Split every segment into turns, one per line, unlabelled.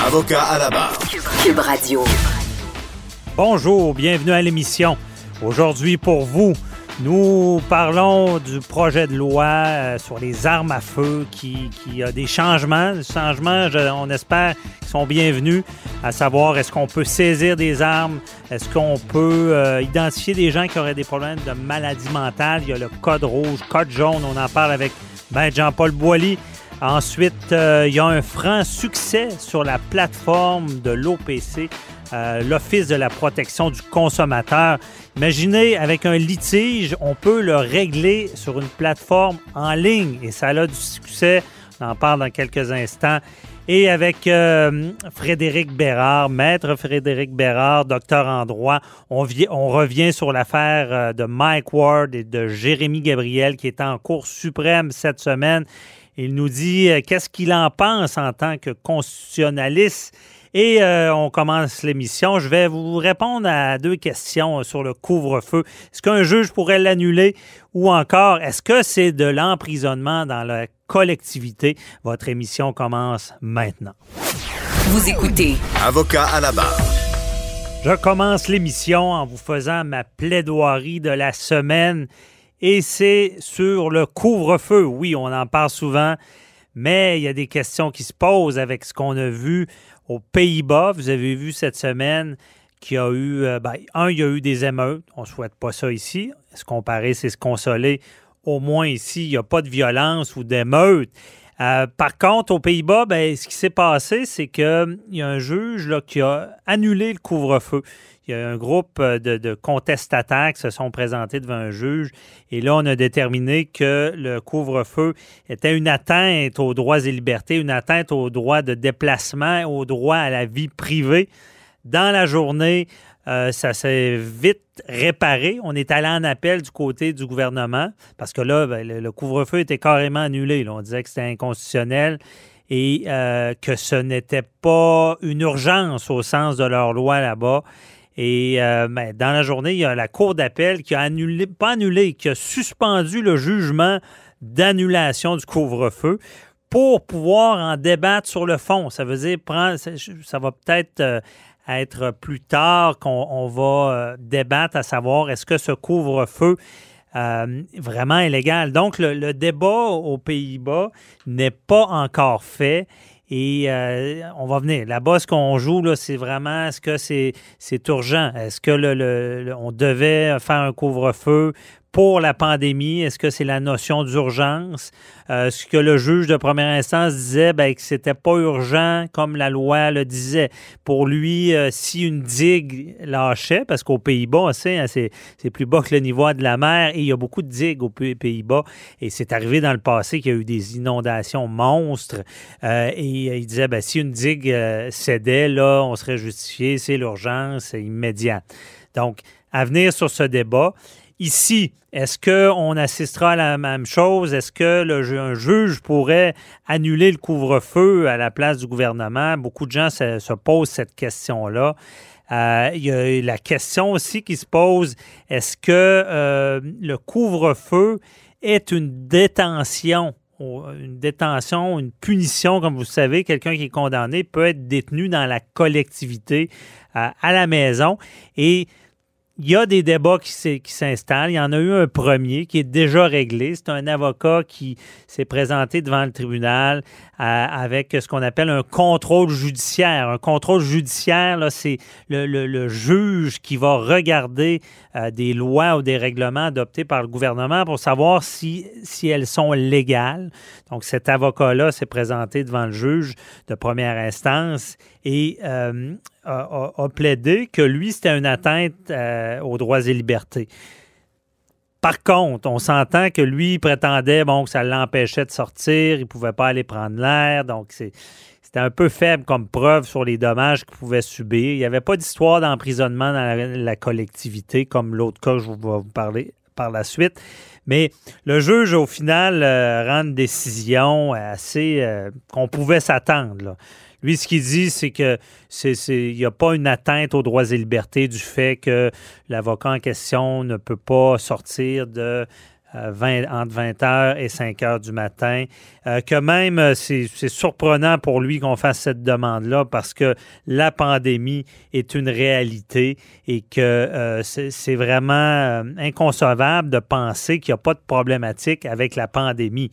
Avocat à la barre.
Cube Radio.
Bonjour, bienvenue à l'émission. Aujourd'hui pour vous, nous parlons du projet de loi euh, sur les armes à feu qui, a des changements. Des changements, on espère, qui sont bienvenus, à savoir est-ce qu'on peut saisir des armes, est-ce qu'on peut euh, identifier des gens qui auraient des problèmes de maladie mentale? Il y a le code rouge, code jaune, on en parle avec ben, Jean-Paul Boilly. Ensuite, euh, il y a un franc succès sur la plateforme de l'OPC euh, l'Office de la protection du consommateur. Imaginez, avec un litige, on peut le régler sur une plateforme en ligne et ça a du succès. On en parle dans quelques instants. Et avec euh, Frédéric Bérard, maître Frédéric Bérard, docteur en droit, on, revient sur l'affaire de Mike Ward et de Jérémy Gabriel qui est en cours suprême cette semaine. Il nous dit qu'est-ce qu'il en pense en tant que constitutionnaliste? Et euh, on commence l'émission. Je vais vous répondre à deux questions sur le couvre-feu. Est-ce qu'un juge pourrait l'annuler? Ou encore est-ce que c'est de l'emprisonnement dans la collectivité? Votre émission commence maintenant.
Vous écoutez.
Avocat à la barre.
Je commence l'émission en vous faisant ma plaidoirie de la semaine et c'est sur le couvre-feu. Oui, on en parle souvent, mais il y a des questions qui se posent avec ce qu'on a vu aux Pays-Bas, vous avez vu cette semaine qu'il y a eu, euh, ben, un, il y a eu des émeutes. On ne souhaite pas ça ici. Se comparer, c'est se consoler. Au moins ici, il n'y a pas de violence ou d'émeute. Euh, par contre, aux Pays-Bas, ben, ce qui s'est passé, c'est qu'il y a un juge qui a annulé le couvre-feu. Il y a un groupe euh, de, contestataires qui se sont présentés devant un juge et là, on a déterminé que le couvre-feu était une atteinte aux droits et libertés, une atteinte aux droits de déplacement, aux droits à la vie privée. Dans la journée, euh, ça s'est vite réparé. On est allé en appel du côté du gouvernement parce que là, ben, le, couvre-feu était carrément annulé. On disait que c'était inconstitutionnel et euh, que ce n'était pas une urgence au sens de leur loi là-bas. Et euh, ben, dans la journée, il y a la Cour d'appel qui a annulé, pas annulé, qui a suspendu le jugement d'annulation du couvre-feu pour pouvoir en débattre sur le fond. Ça veut dire, ça va peut-être euh, être plus tard qu'on va euh, débattre à savoir est-ce que ce couvre-feu vraiment est légal. Donc, le débat aux Pays-Bas n'est pas encore fait. Et euh, on va venir. Là-bas, ce qu'on joue, c'est vraiment est-ce que c'est, c'est urgent? Est-ce que le, on devait faire un couvre-feu pour la pandémie? Est-ce que c'est la notion d'urgence? Euh, ce que le juge de première instance disait, ben, que c'était pas urgent comme la loi le disait. Pour lui, euh, si une digue lâchait, parce qu'aux Pays-Bas, hein, c'est, plus bas que le niveau de la mer et il y a beaucoup de digues aux Pays-Bas. Et c'est arrivé dans le passé qu'il y a eu des inondations monstres. Euh, et il disait, ben, si une digue cédait, là, on serait justifié, c'est l'urgence immédiate. Donc, à venir sur ce débat. Ici, est-ce qu'on assistera à la même chose? Est-ce que le, juge pourrait annuler le couvre-feu à la place du gouvernement? Beaucoup de gens se, posent cette question-là. Euh, il y a la question aussi qui se pose, est-ce que euh, le couvre-feu est une détention une détention, une punition, comme vous savez, quelqu'un qui est condamné peut être détenu dans la collectivité euh, à la maison. Et il y a des débats qui s'installent. Il y en a eu un premier qui est déjà réglé. C'est un avocat qui s'est présenté devant le tribunal euh, avec ce qu'on appelle un contrôle judiciaire. Un contrôle judiciaire, c'est le, juge qui va regarder euh, des lois ou des règlements adoptés par le gouvernement pour savoir si, si elles sont légales. Donc, cet avocat-là s'est présenté devant le juge de première instance et euh, a, plaidé que lui, c'était une atteinte euh, aux droits et libertés. Par contre, on s'entend que lui prétendait bon, que ça l'empêchait de sortir, il ne pouvait pas aller prendre l'air, donc c'était un peu faible comme preuve sur les dommages qu'il pouvait subir. Il n'y avait pas d'histoire d'emprisonnement dans la, collectivité, comme l'autre cas que je vais vous parler par la suite. Mais le juge, au final, euh, rend une décision assez euh, qu'on pouvait s'attendre. Lui, ce qu'il dit, c'est que il n'y a pas une atteinte aux droits et libertés du fait que l'avocat en question ne peut pas sortir de 20, euh, entre 20h et 5h du matin. Euh, que même, euh, c'est surprenant pour lui qu'on fasse cette demande-là parce que la pandémie est une réalité et que c'est vraiment inconcevable de penser qu'il n'y a pas de problématique avec la pandémie.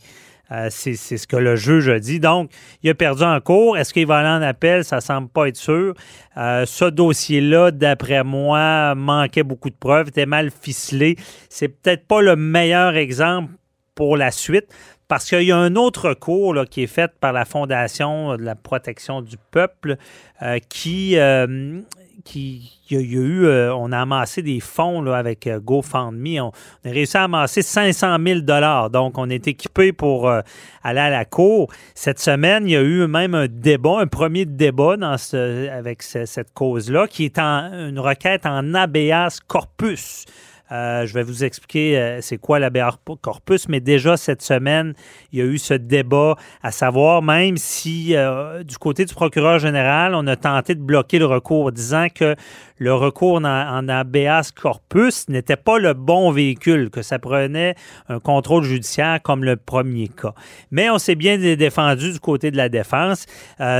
Euh, c'est ce que le juge a dit. Donc, il a perdu en cours. Est-ce qu'il va aller en appel? Ça semble pas être sûr. Euh, ce dossier-là, d'après moi, manquait beaucoup de preuves, était mal ficelé. C'est peut-être pas le meilleur exemple pour la suite. Parce qu'il y a un autre cours qui est fait par la Fondation de la protection du peuple euh, qui, euh, on a amassé des fonds avec euh, GoFundMe. On, a réussi à amasser 500 000 dollars. Donc, on est équipé pour euh, aller à la cour. Cette semaine, il y a eu même un débat, un premier débat dans avec cette cause-là, qui est en, une requête en habeas corpus. Euh, je vais vous expliquer euh, c'est quoi l'habeas corpus, mais déjà cette semaine, il y a eu ce débat à savoir, même si euh, du côté du procureur général, on a tenté de bloquer le recours, disant que le recours en, habeas corpus n'était pas le bon véhicule, que ça prenait un contrôle judiciaire comme le premier cas. Mais on s'est bien défendu du côté de la défense.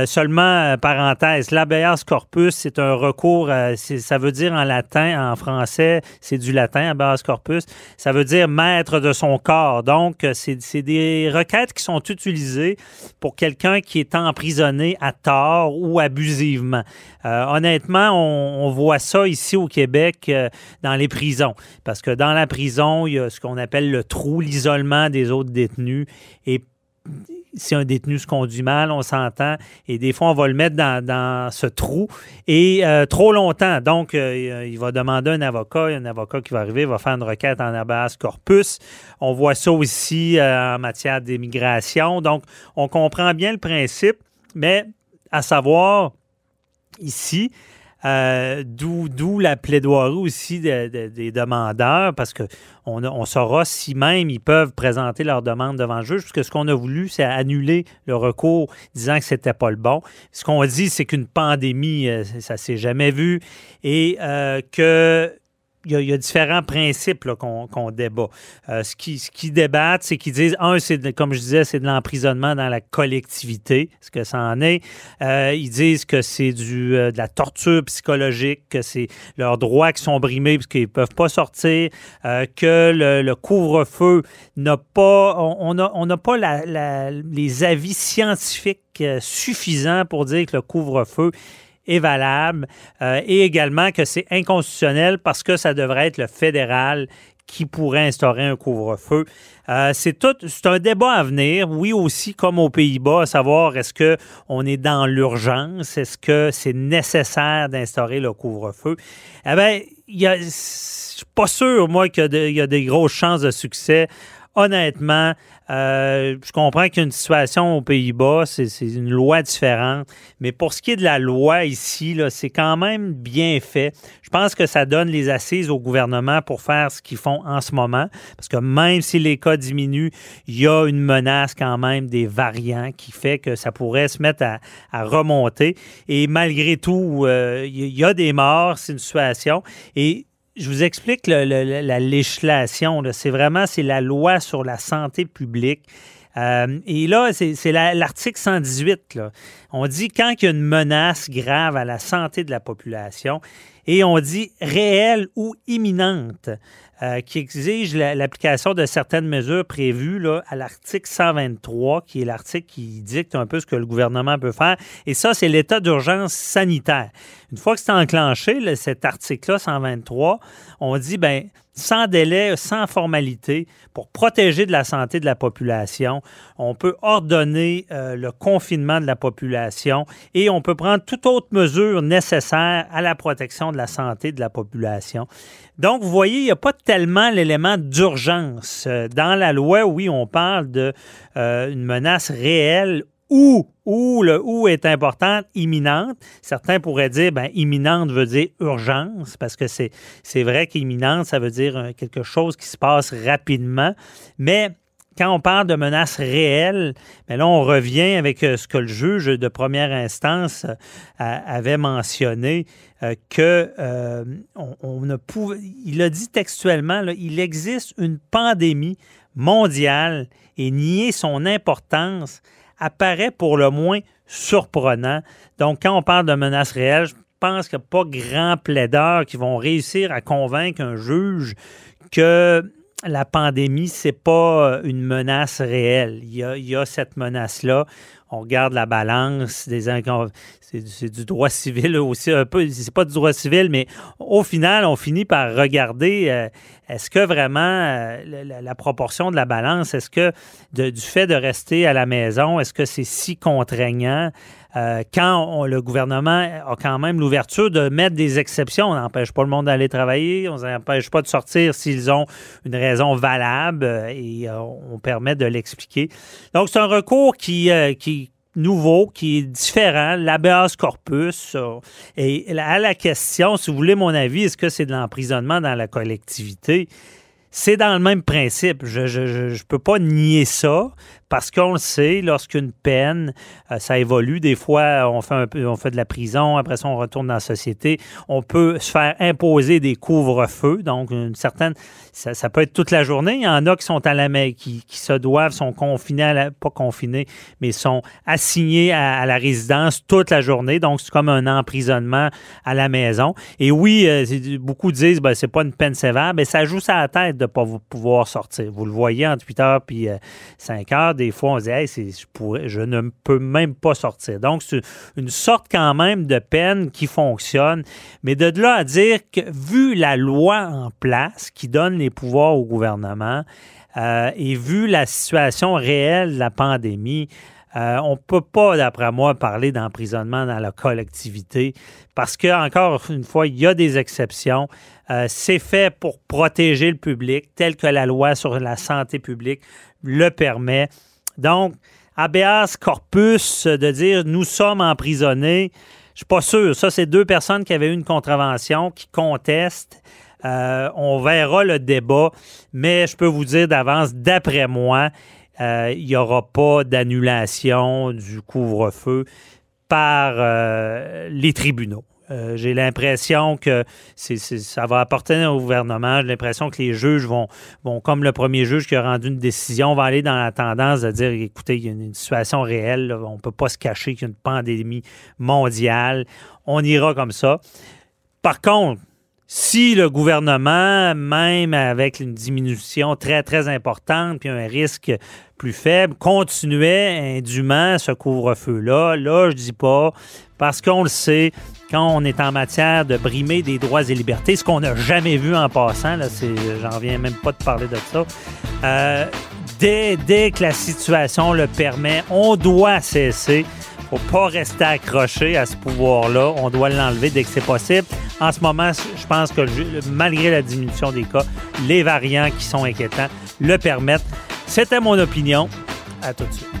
seulement, parenthèse, l'habeas corpus, c'est un recours, ça veut dire en latin, en français, c'est du latin à corpus, ça veut dire maître de son corps. Donc, c'est des requêtes qui sont utilisées pour quelqu'un qui est emprisonné à tort ou abusivement. Euh, honnêtement, on, voit ça ici au Québec euh, dans les prisons, parce que dans la prison, il y a ce qu'on appelle le trou, l'isolement des autres détenus. Et si un détenu se conduit mal, on s'entend, et des fois, on va le mettre dans, ce trou, et euh, trop longtemps. Donc, il va demander un avocat, un avocat qui va arriver, va faire une requête en habeas corpus. On voit ça aussi en matière d'immigration. Donc, on comprend bien le principe, mais à savoir, ici, euh, d'où la plaidoirie aussi des demandeurs, parce qu'on on saura si même ils peuvent présenter leur demande devant le juge, puisque ce qu'on a voulu, c'est annuler le recours disant que c'était pas le bon. Ce qu'on dit, c'est qu'une pandémie, euh, ça s'est jamais vu, et euh, que il y, a, différents principes qu'on débat. Euh, ce qu'ils qui débattent, c'est qu'ils disent, un, c'est comme je disais, c'est de l'emprisonnement dans la collectivité, ce que ça en est. Euh, ils disent que c'est du euh, de la torture psychologique, que c'est leurs droits qui sont brimés parce qu'ils peuvent pas sortir, que le, couvre-feu n'a pas, on n'a on pas les avis scientifiques suffisants pour dire que le couvre-feu est valable euh, et également que c'est inconstitutionnel parce que ça devrait être le fédéral qui pourrait instaurer un couvre-feu. Euh, c'est tout, c'est un débat à venir. Oui, aussi comme aux Pays-Bas, à savoir est-ce que on est dans l'urgence, est-ce que c'est nécessaire d'instaurer le couvre-feu. Eh bien, je suis pas sûr moi qu'il y a des grosses chances de succès honnêtement, euh, je comprends qu'il y a une situation aux Pays-Bas, c'est une loi différente, mais pour ce qui est de la loi ici, c'est quand même bien fait. Je pense que ça donne les assises au gouvernement pour faire ce qu'ils font en ce moment, parce que même si les cas diminuent, il y a une menace quand même des variants qui fait que ça pourrait se mettre à, remonter. Et malgré tout, euh, il y a des morts, c'est une situation. Je vous explique la législation. C'est vraiment c'est la loi sur la santé publique. Euh, et là, c'est l'article 118. On dit quand il y a une menace grave à la santé de la population. Et on dit réelle ou imminente. Euh, qui exige l'application de certaines mesures prévues là, à l'article 123, qui est l'article qui dicte un peu ce que le gouvernement peut faire. Et ça, c'est l'état d'urgence sanitaire. Une fois que c'est enclenché, cet article-là, 123, on dit, ben sans délai, sans formalité, pour protéger de la santé de la population. On peut ordonner euh, le confinement de la population et on peut prendre toute autre mesure nécessaire à la protection de la santé de la population. Donc, vous voyez, il n'y a pas tellement l'élément d'urgence. Euh, dans la loi, oui, on parle d'une euh, menace réelle ou, ou le ou est importante, imminente. Certains pourraient dire, ben, imminente veut dire urgence, parce que c'est, c'est vrai qu'imminente, ça veut dire euh, quelque chose qui se passe rapidement. Mais quand on parle de menace réelle, mais ben là, on revient avec euh, ce que le juge de première instance euh, avait mentionné, que on, ne pouvait, il a dit textuellement, il existe une pandémie mondiale et nier son importance apparaît pour le moins surprenant. Donc, quand on parle de menaces réelles, je pense qu'il n'y a pas grand plaideurs qui vont réussir à convaincre un juge que la pandémie, c'est pas une menace réelle. Il y a, il y a cette menace-là. On regarde la balance des c'est du droit civil aussi un peu. C'est pas du droit civil, mais au final, on finit par regarder euh, est-ce que vraiment euh, la, proportion de la balance, est-ce que du fait de rester à la maison, est-ce que c'est si contraignant? Euh, quand le gouvernement a quand même l'ouverture de mettre des exceptions, on n'empêche pas le monde d'aller travailler, on n'empêche pas de sortir s'ils ont une raison valable et on permet de l'expliquer. Donc, c'est un recours qui, qui nouveau, qui est différent, l'habeas corpus. Et à la question, si vous voulez mon avis, est-ce que c'est de l'emprisonnement dans la collectivité? C'est dans le même principe. Je ne peux pas nier ça parce qu'on le sait, lorsqu'une peine, euh, ça évolue. Des fois, on fait, on fait de la prison, après ça, on retourne dans la société. On peut se faire imposer des couvre-feux, donc une certaine, ça, peut être toute la journée. Il y en a qui sont à la qui, qui se doivent, sont confinés, à la, pas confinés, mais sont assignés à, la résidence toute la journée. Donc, c'est comme un emprisonnement à la maison. Et oui, euh, beaucoup disent, ben, c'est pas une peine sévère, mais ça joue ça à la tête de pas pouvoir sortir. Vous le voyez entre 8 heures puis 5 euh, heures des fois, on se dit, je, je ne peux même pas sortir. Donc, c'est une sorte quand même de peine qui fonctionne. Mais de là à dire que, vu la loi en place qui donne les pouvoirs au gouvernement, euh, et vu la situation réelle de la pandémie, euh, on ne peut pas, d'après moi, parler d'emprisonnement dans la collectivité parce que, encore une fois, il y a des exceptions. Euh, c'est fait pour protéger le public, tel que la loi sur la santé publique le permet. Donc, habeas corpus, de dire nous sommes emprisonnés, je suis pas sûr. Ça, c'est deux personnes qui avaient eu une contravention, qui contestent. Euh, on verra le débat, mais je peux vous dire d'avance, d'après moi, euh, il n'y aura pas d'annulation du couvre-feu par euh, les tribunaux. J'ai l'impression que ça va apporter au gouvernement. J'ai l'impression que les juges vont, vont, comme le premier juge qui a rendu une décision, va aller dans la tendance de dire écoutez, il y a une situation réelle, on ne peut pas se cacher qu'il y a une pandémie mondiale. On ira comme ça. Par contre, si le gouvernement, même avec une diminution très, très importante, puis un risque plus faible, continuait indûment ce couvre-feu-là, là, je dis pas, parce qu'on le sait, quand on est en matière de brimer des droits et libertés, ce qu'on n'a jamais vu en passant, là, c'est, j'en viens même pas de parler de ça, euh, dès, dès que la situation le permet, on doit cesser faut pas rester accroché à ce pouvoir-là. On doit l'enlever dès que c'est possible. En ce moment, je pense que malgré la diminution des cas, les variants qui sont inquiétants le permettent. C'était mon opinion. À tout de suite.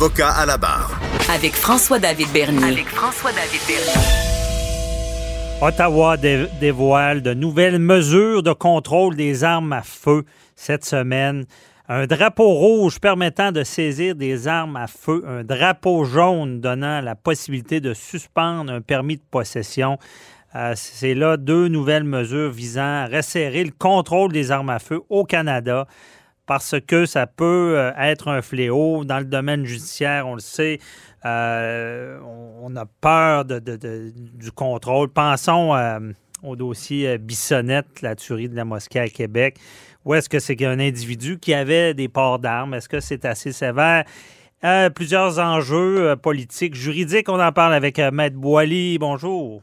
Avocat à la barre.
Avec François-David Bernier. Avec François-David Bernier.
Ottawa dévoile de nouvelles mesures de contrôle des armes à feu cette semaine. Un drapeau rouge permettant de saisir des armes à feu, un drapeau jaune donnant la possibilité de suspendre un permis de possession. Euh, c'est là deux nouvelles mesures visant à resserrer le contrôle des armes à feu au Canada parce que ça peut euh, être un fléau dans le domaine judiciaire, on le sait. Euh, on a peur du contrôle. Pensons au dossier Bissonnette, la tuerie de la mosquée à Québec. Où est-ce que c'est un individu qui avait des ports d'armes? Est-ce que c'est assez sévère? plusieurs enjeux politiques, juridiques. On en parle avec Maître Boily. Bonjour.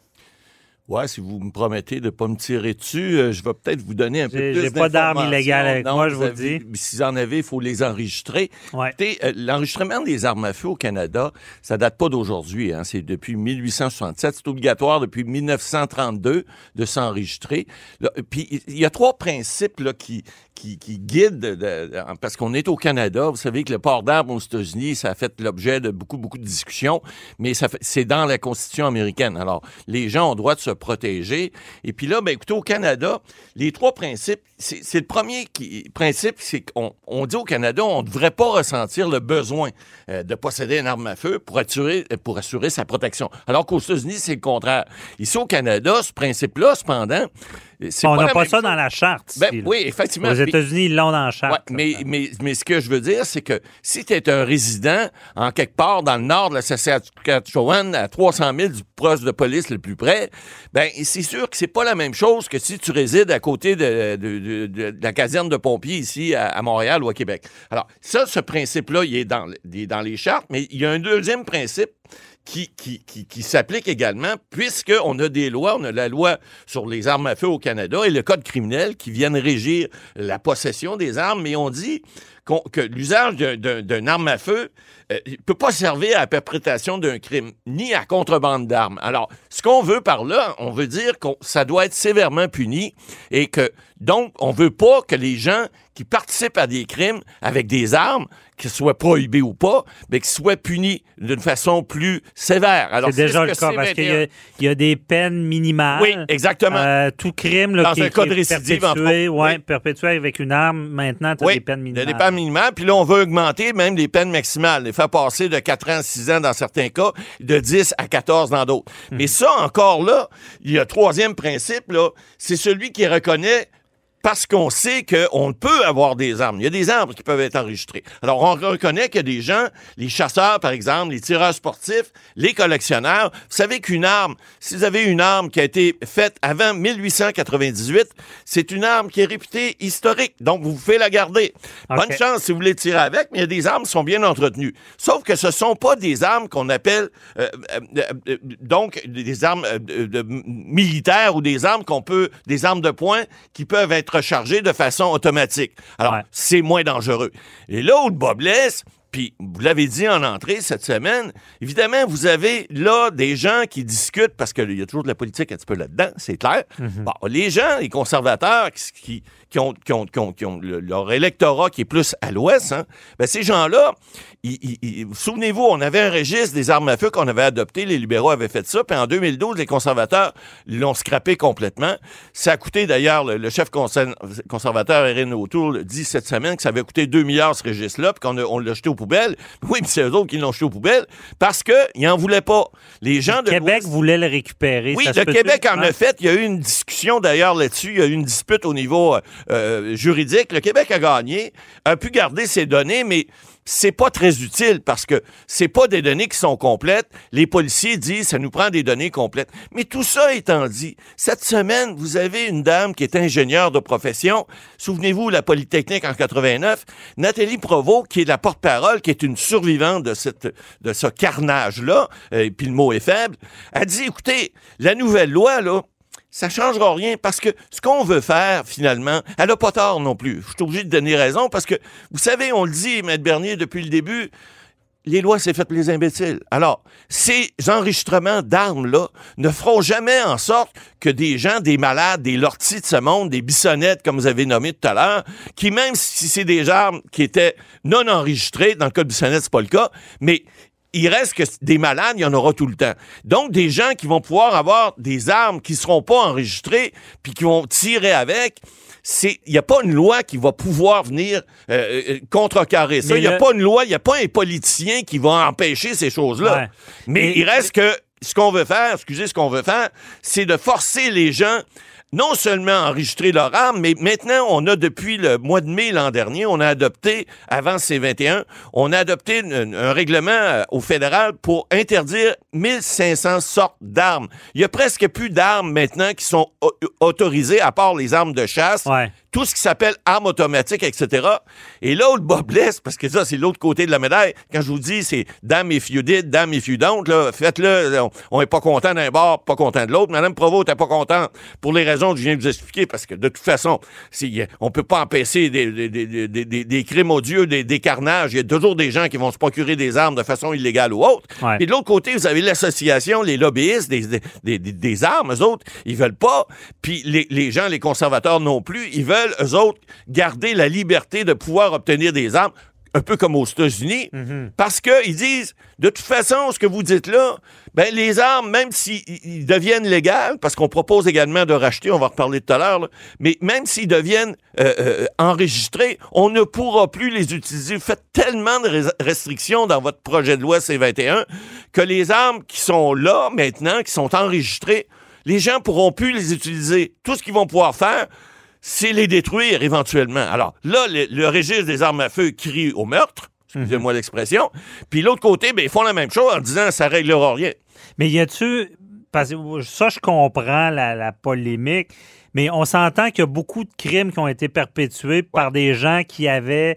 Ouais, si vous me promettez de ne pas me tirer dessus, euh, je vais peut-être vous donner un peu plus
J'ai pas d'armes illégales avec moi, je vous, dis.
Si vous en avez, il faut les enregistrer. Ouais. Euh, l'enregistrement des armes à feu au Canada, ça date pas d'aujourd'hui. Hein, c'est depuis 1867. C'est obligatoire depuis 1932 de s'enregistrer. Puis il y a trois principes là, qui, qui, qui guident, parce qu'on est au Canada. Vous savez que le port d'armes aux États-Unis, ça a fait l'objet de beaucoup, beaucoup de discussions, mais c'est dans la Constitution américaine. Alors, les gens ont droit de se protéger. Et puis là, ben, écoutez, au Canada, les trois principes, c'est le premier qui, principe, c'est qu'on on dit au Canada, on ne devrait pas ressentir le besoin euh, de posséder une arme à feu pour assurer, pour assurer sa protection. Alors qu'aux États-Unis, c'est le contraire. Ici, au Canada, ce principe-là, cependant,
on n'a pas ça dans la charte.
Ben, oui, effectivement.
Aux États-Unis, ils l'ont dans la charte.
mais, mais, mais, ce que je veux dire, c'est que si tu es un résident en quelque part dans le nord de la Saskatchewan, à 300 000 du poste de police le plus près, ben c'est sûr que c'est pas la même chose que si tu résides à côté de, la caserne de pompiers ici à, Montréal ou à Québec. Alors, ça, ce principe-là, il est dans, les chartes, mais il y a un deuxième principe qui, qui, s'applique également, puisqu'on a des lois, on a la loi sur les armes à feu au Canada et le code criminel qui viennent régir la possession des armes, mais on dit que l'usage d'une arme à feu ne euh, peut pas servir à la perpétration d'un crime, ni à contrebande d'armes. Alors, ce qu'on veut par là, on veut dire que ça doit être sévèrement puni et que, donc, on veut pas que les gens qui participent à des crimes avec des armes qu'ils soient prohibés ou pas, mais qu'ils soient punis d'une façon plus sévère.
Alors, c'est déjà le cas, parce qu'il y, a des peines minimales.
Oui, exactement.
Euh, tout crime
Dans
qui,
un cas de récidive,
perpétué, ouais, perpétué avec une arme, maintenant, tu as des peines minimales.
Il y a des peines minimales, puis là, on veut augmenter même les peines maximales, les faire passer de 4 ans à 6 ans dans certains cas, de 10 à 14 dans d'autres. Mais ça, encore là, il y a un troisième principe, là, c'est celui qui reconnaît parce qu'on sait qu'on peut avoir des armes. Il y a des armes qui peuvent être enregistrées. Alors, on reconnaît que des gens, les chasseurs, par exemple, les tireurs sportifs, les collectionneurs, vous savez qu'une arme, si vous avez une arme qui a été faite avant 1898, c'est une arme qui est réputée historique. Donc, vous pouvez la garder. Bonne chance si vous voulez tirer avec, mais il y a des armes qui sont bien entretenues. Sauf que ce sont pas des armes qu'on appelle, euh, euh, euh, donc, des armes militaires ou des armes qu'on peut, des armes de poing qui peuvent être recharger de façon automatique. Alors, c'est moins dangereux. Et là où le bas blesse, puis vous l'avez dit en entrée cette semaine, évidemment, vous avez là des gens qui discutent, parce qu'il y a toujours de la politique un petit peu là-dedans, c'est clair. Mhm. bon, les gens, les conservateurs qui, qui ont, qui ont, qui ont, leur électorat qui est plus à l'ouest, hein, ben ces gens-là, souvenez-vous, on avait un registre des armes à feu qu'on avait adopté, les libéraux avaient fait ça, puis en 2012, les conservateurs l'ont scrappé complètement. Ça a coûté d'ailleurs, le, chef conservateur Erin O'Toole dit cette semaine que ça avait coûté 2 milliards ce registre-là, puis qu'on on l'a jeté aux poubelles. Oui, mais c'est eux autres qui l'ont jeté aux poubelles parce qu'ils n'en voulaient pas. Les gens de
Québec voulaient le récupérer.
Oui, le Québec en a fait. Il y a eu une discussion d'ailleurs là-dessus. Il y a eu une dispute au niveau euh, euh, juridique. Le Québec a gagné, a pu garder ses données, mais c'est pas très utile parce que c'est pas des données qui sont complètes. Les policiers disent ça nous prend des données complètes. Mais tout ça étant dit, cette semaine, vous avez une dame qui est ingénieure de profession. Souvenez-vous, la Polytechnique en 89. Nathalie Provost, qui est la porte-parole, qui est une survivante de cette, de ce carnage-là, et euh, puis le mot est faible, a dit, écoutez, la nouvelle loi, là, ça changera rien parce que ce qu'on veut faire, finalement, elle n'a pas tort non plus. Je suis obligé de donner raison parce que, vous savez, on le dit, Maître Bernier, depuis le début, les lois, c'est fait pour les imbéciles. Alors, ces enregistrements d'armes-là ne feront jamais en sorte que des gens, des malades, des lortis de ce monde, des bissonnettes, comme vous avez nommé tout à l'heure, qui même si c'est des armes qui étaient non enregistrées, dans le cas de bissonnette, c'est pas le cas, mais il reste que des malades, il y en aura tout le temps. Donc, des gens qui vont pouvoir avoir des armes qui seront pas enregistrées, puis qui vont tirer avec, c'est il n'y a pas une loi qui va pouvoir venir euh, euh, contrecarrer ça. Il n'y a
le-
pas une loi, il n'y a pas un politicien qui va empêcher ces choses-là.
Ouais.
Mais il reste que ce qu'on veut faire, excusez, ce qu'on veut faire, c'est de forcer les gens non seulement enregistrer leur arme, mais maintenant, on a depuis le mois de mai l'an dernier, on a adopté, avant C21, on a adopté un, règlement euh, au fédéral pour interdire 1500 sortes d'armes. Il y a presque plus d'armes maintenant qui sont au- autorisées, à part les armes de chasse. Tout ce qui s'appelle armes automatiques, etc. Et là où le bas blesse, parce que ça, c'est l'autre côté de la médaille, quand je vous dis, c'est damn if you did, damn if you don't, là, faites-le, on- on est pas content d'un bord, pas content de l'autre. Madame Provost n'était pas contente pour les raisons que je viens de vous expliquer, parce que de toute façon, c'est- on peut pas empêcher des, des, des, des- des- crimes odieux, des, des carnages. Il y a toujours des gens qui vont se procurer des armes de façon illégale ou autre.
Ouais.
Et de l'autre côté, vous avez l'association, les lobbyistes des, des, des- des- des armes, eux autres, ils veulent pas. Puis les, les gens, les conservateurs non plus, ils veulent, eux autres, garder la liberté de pouvoir obtenir des armes, un peu comme aux États-Unis, parce qu'ils disent, de toute façon, ce que vous dites là, ben, les armes, même s'ils ils deviennent légales, parce qu'on propose également de racheter, on va en reparler tout à l'heure, mais même s'ils deviennent euh, euh, enregistrés, on ne pourra plus les utiliser. Vous faites tellement de res- restrictions dans votre projet de loi C21 que les armes qui sont là maintenant, qui sont enregistrées, les gens pourront plus les utiliser. Tout ce qu'ils vont pouvoir faire, c'est les détruire éventuellement. Alors là, le, le registre des armes à feu crie au meurtre, excusez-moi l'expression. Puis l'autre côté, ben, ils font la même chose en disant ça réglera rien.
Mais y a-tu. Parce que ça, je comprends la, la polémique, mais on s'entend qu'il y a beaucoup de crimes qui ont été perpétués par des gens qui avaient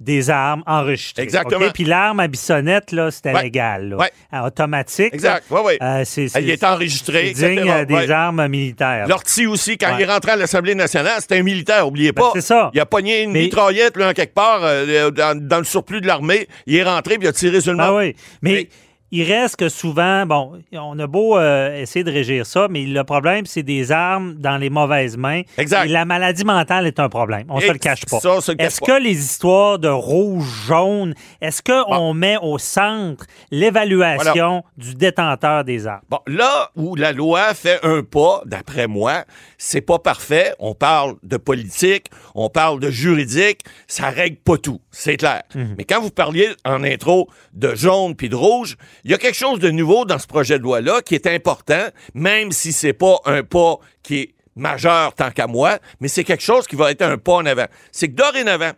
des armes enregistrées.
Exactement.
OK? Puis l'arme à bissonnette, là, c'était
Ouais.
légal. là.
Ouais.
Ah, automatique.
Exact. Oui, oui.
Euh, c'est, c'est-
Il est enregistré,
c'est digne euh, des
Ouais.
armes militaires.
L'ortie aussi, quand il est rentré à l'Assemblée nationale, c'était un militaire, oubliez
Ben,
pas.
c'est ça.
Il a pogné une
Mais-
mitraillette, là, en quelque part, euh, dans, dans le surplus de l'armée. Il est rentré, puis il a tiré sur le
Ah oui. Mais
Mais-
il reste que souvent, bon, on a beau euh, essayer de régir ça, mais le problème, c'est des armes dans les mauvaises mains.
Exact.
Et la maladie mentale est un problème. On
Et
se le cache pas. Est-ce que les histoires de rouge, jaune, est-ce qu'on met au centre l'évaluation du détenteur des armes?
Bon, là où la loi fait un pas, d'après moi, c'est pas parfait. On parle de politique, on parle de juridique, ça règle pas tout, c'est clair. Mais quand vous parliez en intro de jaune puis de rouge, il y a quelque chose de nouveau dans ce projet de loi-là qui est important, même si c'est pas un pas qui est majeur tant qu'à moi, mais c'est quelque chose qui va être un pas en avant. C'est que dorénavant,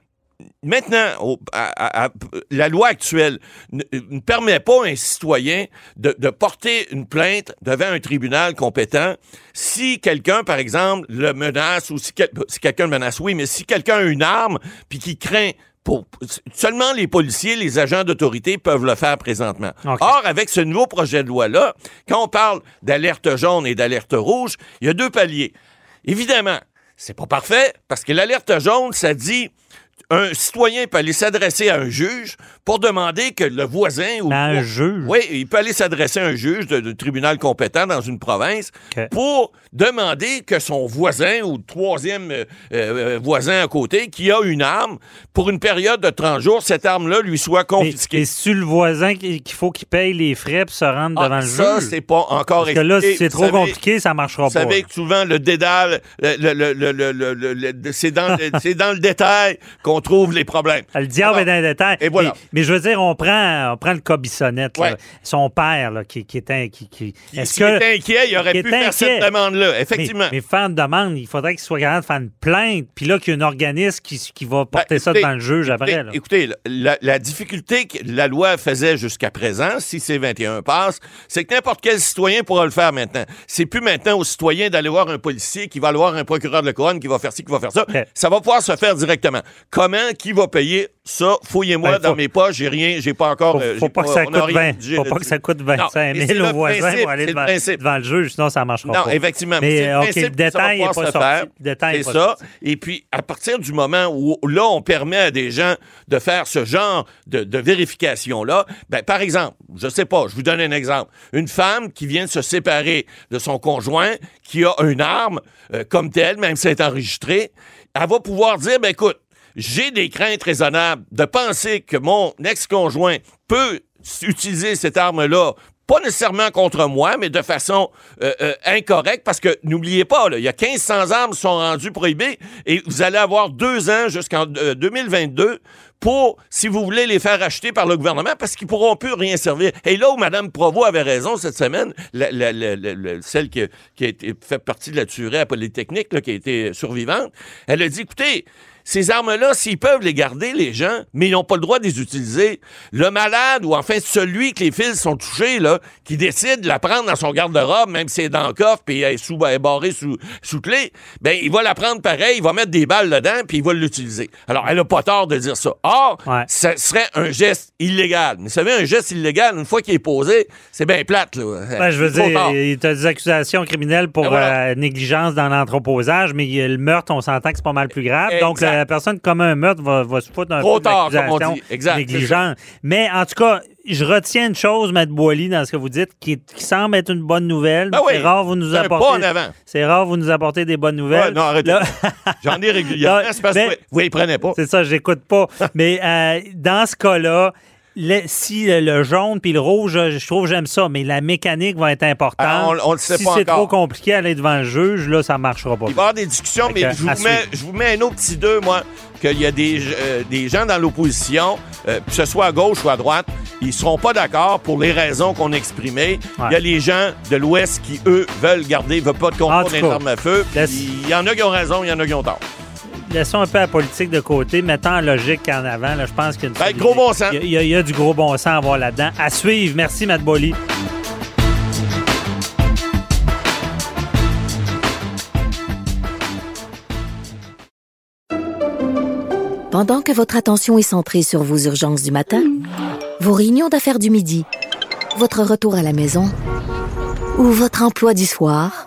Maintenant, la loi actuelle ne, permet pas à un citoyen de, porter une plainte devant un tribunal compétent si quelqu'un, par exemple, le menace ou si quelqu'un le menace, oui, mais si quelqu'un a une arme puis qui craint pour, seulement les policiers, les agents d'autorité peuvent le faire présentement. Or, avec ce nouveau projet de loi-là, quand on parle d'alerte jaune et d'alerte rouge, il y a deux paliers. Évidemment, c'est pas parfait parce que l'alerte jaune, ça dit un citoyen peut aller s'adresser à un juge pour demander que le voisin ou
un juge.
Oui, il peut aller s'adresser à un juge de, tribunal compétent dans une province pour demander que son voisin ou troisième euh, euh, voisin à côté qui a une arme pour une période de 30 jours, cette arme-là lui soit confisquée.
Et, et le voisin qu'il faut qu'il paye les frais pour se rendre
ah,
devant le juge?
Ça, c'est pas encore
Parce que là, c'est trop compliqué, ça marchera pas.
Vous savez que souvent le dédale, c'est dans le détail qu'on trouve les problèmes.
Le diable
Alors,
est dans les détails.
et voilà.
Mais, mais je veux dire, on prend, on prend le cas Bissonnette, là.
Ouais.
son père, là, qui, qui était. Qui, qui- est-ce que.
était inquiet, il aurait pu faire cette demande-là,
Mais,
effectivement.
mais faire une demande, il faudrait qu'il soit capable de faire une plainte, puis là, qu'il y ait un organisme qui, qui va porter
Ben,
ça
écoutez,
devant le juge après.
Écoutez,
là.
écoutez, la, la difficulté que la loi faisait jusqu'à présent, si C21 passe, c'est que n'importe quel citoyen pourra le faire maintenant. C'est plus maintenant au citoyen d'aller voir un policier qui va aller voir un procureur de la couronne qui va faire ci, qui va faire ça. Ça va pouvoir se faire directement. Comment, qui va payer ça? Fouillez-moi
Ben,
dans
faut-
mes poches, j'ai rien, j'ai pas encore.
Faut,
euh,
faut pas que ça coûte
rien
20,
dit
faut pas que
là-dessus.
ça coûte
Non,
25
mais c'est
000
le
au voisin
principe,
pour aller
c'est le
devant,
principe.
devant le juge, sinon ça marchera
Non,
pas.
effectivement.
Mais,
c'est le
euh, OK,
principe
le détail n'est pas sorti. détail
C'est
est pas
ça.
sorti.
Et puis, à partir du moment où là, on permet à des gens de faire ce genre de, de vérification-là, ben, par exemple, je sais pas, je vous donne un exemple. Une femme qui vient de se séparer de son conjoint, qui a une arme euh, comme telle, même si elle est enregistrée, elle va pouvoir dire, ben écoute, j'ai des craintes raisonnables de penser que mon ex-conjoint peut utiliser cette arme-là pas nécessairement contre moi, mais de façon euh, euh, incorrecte, parce que n'oubliez pas, il y a 1500 armes qui sont rendues prohibées et vous allez avoir deux ans jusqu'en euh, 2022 pour, si vous voulez les faire acheter par le gouvernement, parce qu'ils pourront plus rien servir. Et là où Mme Provost avait raison cette semaine, celle qui, a été, fait partie de la tuerie à Polytechnique, qui a été survivante, elle a dit, écoutez, ces armes-là, s'ils peuvent les garder, les gens, mais ils n'ont pas le droit de les utiliser, le malade ou enfin celui que les fils sont touchés, là, qui décide de la prendre dans son garde-robe, même si c'est dans le coffre puis elle est, sous, elle est barrée sous, sous clé, ben il va la prendre pareil, il va mettre des balles dedans puis il va l'utiliser. Alors, elle n'a pas tort de dire ça. Or,
Ouais.
ça serait un geste illégal. Mais vous savez, un geste illégal, une fois qu'il est posé, c'est bien plate, là.
Ben, je veux dire, il y a des accusations criminelles pour
voilà.
euh, négligence dans l'entreposage, mais le meurtre, on s'entend que c'est pas mal plus grave. Donc. La personne qui commet un meurtre va, va se foutre un
Trop
peu
tard, comme on dit. Exact,
négligente. Mais en tout cas, je retiens une chose, Matt Boily, dans ce que vous dites, qui, qui semble être une bonne nouvelle.
Ben oui,
c'est rare vous nous apportez. C'est rare vous nous apportez des bonnes nouvelles.
Ouais, non, arrêtez.
Là-
J'en ai régulièrement. C'est parce
mais-
que vous ne les prenez pas.
C'est ça, je l'écoute pas. Mais euh, dans ce cas-là, le- si le, jaune puis le rouge, je, trouve que j'aime ça, mais la mécanique va être importante.
Ah, on- on le sait
si
pas
c'est trop compliqué à aller devant le juge, là, ça marchera pas.
Il va y avoir des discussions,
Fait
mais
que,
je vous, mets,
suivre.
je vous mets un autre petit deux, moi, qu'il y a des, euh, des gens dans l'opposition, euh, que ce soit à gauche ou à droite, ils seront pas d'accord pour les raisons qu'on a exprimées.
Ouais.
Il y a les gens de l'Ouest qui, eux, veulent garder, veulent pas de contrôle
tout
des
cas,
armes à feu. Il y en a qui ont raison, il y en a qui ont tort.
Laissons un peu la politique de côté, mettons la logique en avant. Là, je pense qu'il y a une
Ben, gros bon sens.
Il y, a- il y a du gros bon sens à voir là-dedans. À suivre. Merci, Matt Bolly.
Pendant que votre attention est centrée sur vos urgences du matin, vos réunions d'affaires du midi, votre retour à la maison ou votre emploi du soir,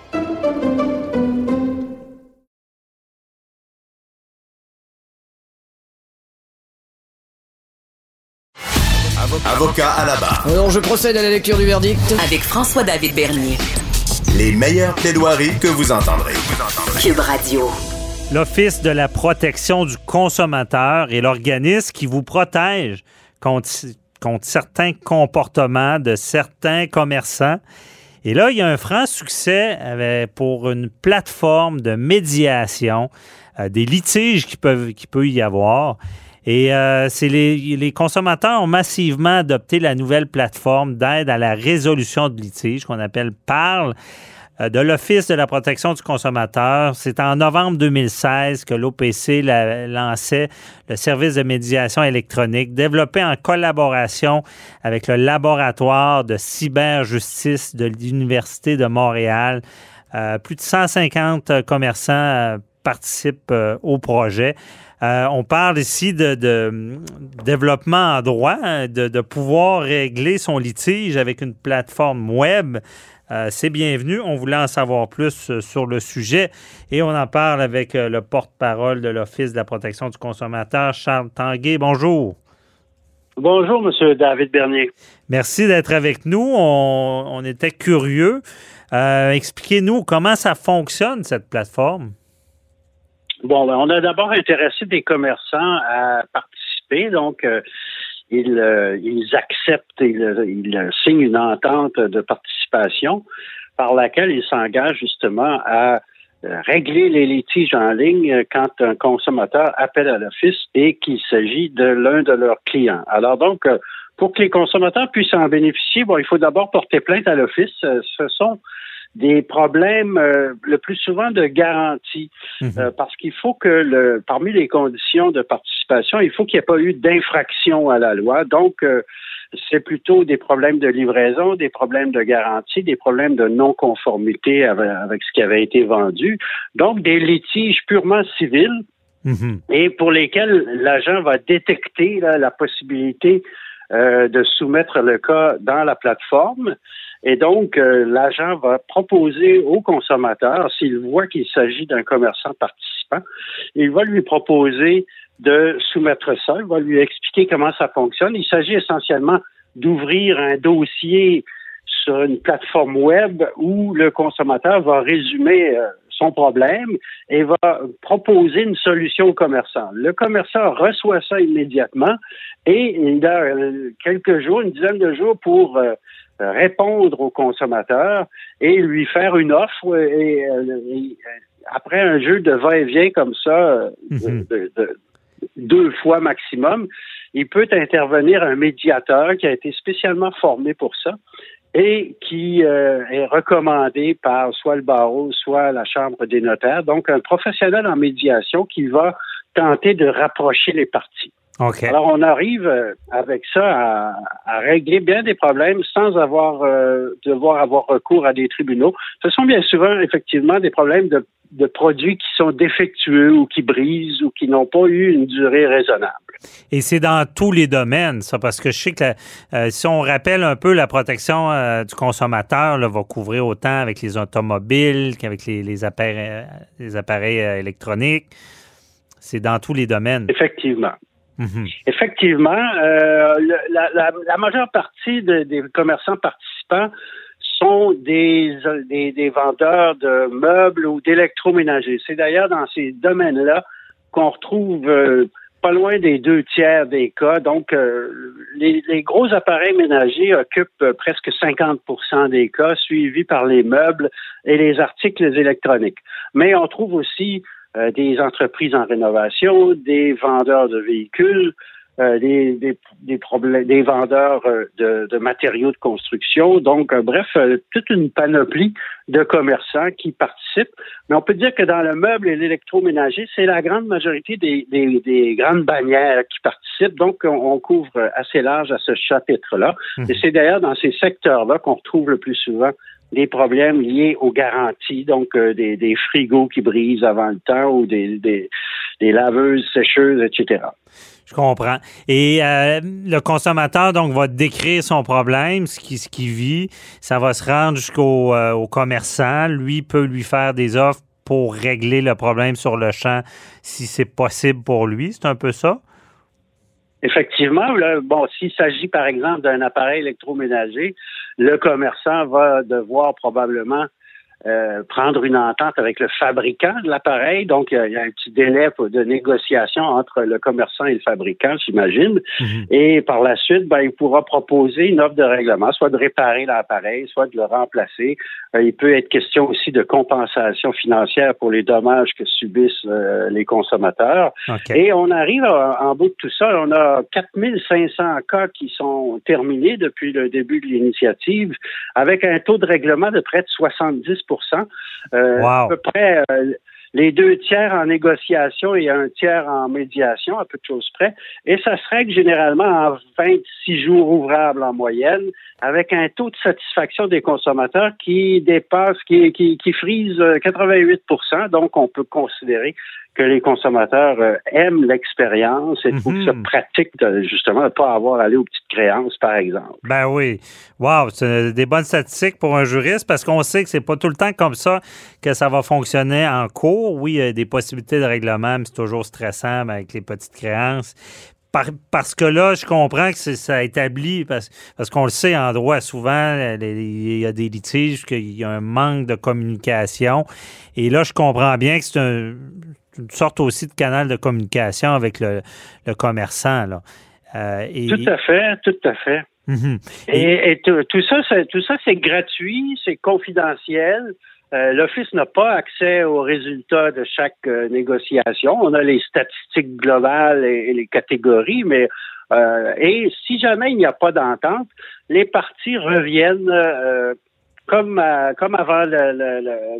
Avocat à la barre.
Alors je procède à la lecture du verdict.
Avec François-David Bernier.
Les meilleures plaidoiries que vous entendrez.
Cube Radio.
L'Office de la protection du consommateur est l'organisme qui vous protège contre, contre certains comportements de certains commerçants. Et là, il y a un franc succès avec- pour une plateforme de médiation euh, des litiges qui peuvent qui peut y avoir. Et euh, c'est les, les consommateurs ont massivement adopté la nouvelle plateforme d'aide à la résolution de litiges qu'on appelle PARL euh, de l'Office de la protection du consommateur. C'est en novembre 2016 que l'OPC la- lançait le service de médiation électronique développé en collaboration avec le laboratoire de cyberjustice de l'Université de Montréal. Euh, plus de 150 commerçants euh, participent euh, au projet. Euh, on parle ici de, de, développement en droit, hein, de, de pouvoir régler son litige avec une plateforme web. Euh, c'est bienvenu. On voulait en savoir plus euh, sur le sujet et on en parle avec le porte-parole de l'Office de la protection du consommateur, Charles Tanguay. Bonjour.
Bonjour, Monsieur David Bernier.
Merci d'être avec nous. On, on était curieux. Euh, Expliquez-nous comment ça fonctionne, cette plateforme.
Bon, ben, on a d'abord intéressé des commerçants à participer, donc euh, ils, euh, ils acceptent, ils, signent une entente de participation par laquelle ils s'engagent justement à euh, régler les litiges en ligne quand un consommateur appelle à l'office et qu'il s'agit de l'un de leurs clients. Alors donc, pour que les consommateurs puissent en bénéficier, bon, il faut d'abord porter plainte à l'office. Ce sont des problèmes euh, le plus souvent de garantie,
Mhm.
euh, parce qu'il faut que le, parmi les conditions de participation, il faut qu'il n'y ait pas eu d'infraction à la loi. Donc, euh, c'est plutôt des problèmes de livraison, des problèmes de garantie, des problèmes de non-conformité avec, avec ce qui avait été vendu. Donc, des litiges purement civils
Mhm.
et pour lesquels l'agent va détecter là, la possibilité euh, de soumettre le cas dans la plateforme. Et donc, euh, l'agent va proposer au consommateur, s'il voit qu'il s'agit d'un commerçant participant, il va lui proposer de soumettre ça, il va lui expliquer comment ça fonctionne. Il s'agit essentiellement d'ouvrir un dossier sur une plateforme web où le consommateur va résumer euh, son problème et va proposer une solution au commerçant. Le commerçant reçoit ça immédiatement et il a euh, quelques jours, une dizaine de jours pour euh, répondre au consommateur et lui faire une offre. Et, euh, et, après un jeu de va-et-vient comme ça,
Mhm.
de- de- deux fois maximum, il peut intervenir un médiateur qui a été spécialement formé pour ça et qui euh, est recommandé par soit le barreau, soit la Chambre des notaires. Donc, un professionnel en médiation qui va tenter de rapprocher les parties.
OK.
Alors, on arrive euh, avec ça à, à régler bien des problèmes sans avoir euh, devoir avoir recours à des tribunaux. Ce sont bien souvent, effectivement, des problèmes de, de produits qui sont défectueux ou qui brisent ou qui n'ont pas eu une durée raisonnable.
Et c'est dans tous les domaines, ça, parce que je sais que la- euh, si on rappelle un peu la protection euh, du consommateur, là, va couvrir autant avec les automobiles qu'avec les, les appareils, euh, les appareils électroniques. C'est dans tous les domaines.
Effectivement.
Mhm.
Effectivement, euh, la, la- la majeure partie de- des commerçants participants sont des, des, des vendeurs de meubles ou d'électroménagers. C'est d'ailleurs dans ces domaines-là qu'on retrouve euh, pas loin des deux tiers des cas. Donc, euh, les, gros appareils ménagers occupent euh, presque 50% des cas, suivis par les meubles et les articles électroniques. Mais on trouve aussi euh, des entreprises en rénovation, des vendeurs de véhicules, euh, des, des, des, problèmes, des vendeurs euh, de, de matériaux de construction. Donc, euh, bref, euh, toute une panoplie de commerçants qui participent. Mais on peut dire que dans le meuble et l'électroménager, c'est la grande majorité des, des, des, grandes bannières qui participent. Donc, on, on couvre assez large à ce chapitre-là.
Mhm.
Et c'est d'ailleurs dans ces secteurs-là qu'on retrouve le plus souvent des problèmes liés aux garanties, donc euh, des, des, frigos qui brisent avant le temps ou des, des, des laveuses, sécheuses, etc.
Je comprends. Et euh, le consommateur, donc, va décrire son problème, ce qu'il ce qui vit. Ça va se rendre jusqu'au euh, au commerçant. Lui peut lui faire des offres pour régler le problème sur le champ si c'est possible pour lui. C'est un peu ça?
Effectivement, là, bon, s'il s'agit par exemple d'un appareil électroménager, le commerçant va devoir probablement euh, prendre une entente avec le fabricant de l'appareil. Donc, il y, y, a un petit délai de négociation entre le commerçant et le fabricant, j'imagine. Mm-hmm. Et par la suite, ben, il pourra proposer une offre de règlement, soit de réparer l'appareil, soit de le remplacer. Euh, il peut être question aussi de compensation financière pour les dommages que subissent euh, les consommateurs. Okay. Et on arrive en, bout de tout ça, on a 4500 cas qui sont terminés depuis le début de l'initiative, avec un taux de règlement de près de 70 euh,
wow.
À peu près euh, les deux tiers en négociation et un tiers en médiation, à peu de choses près. Et ça se règle généralement en 26 jours ouvrables en moyenne, avec un taux de satisfaction des consommateurs qui dépasse, qui, qui, qui frise 88 Donc, on peut considérer que les consommateurs euh, aiment l'expérience et trouvent mm -hmm. ça pratique de, justement de ne pas avoir à aller aux petites créances, par exemple.
Ben oui. Wow, c'est des bonnes statistiques pour un juriste parce qu'on sait que c'est pas tout le temps comme ça que ça va fonctionner en cours. Oui, il y a des possibilités de règlement, mais c'est toujours stressant avec les petites créances. Par, parce que là, je comprends que ça établit, parce, parce qu'on le sait en droit, souvent, il y a des litiges, qu'il y a un manque de communication. Et là, je comprends bien que c'est un, une sorte aussi de canal de communication avec le, le commerçant. Là.
Euh, et, tout à fait, tout à fait.
Mm -hmm.
Et, tout, tout ça, tout ça, c'est gratuit, c'est confidentiel. Euh, L'Office n'a pas accès aux résultats de chaque euh, négociation. On a les statistiques globales et, et les catégories, mais et si jamais il n'y a pas d'entente, les parties reviennent comme, euh, comme avant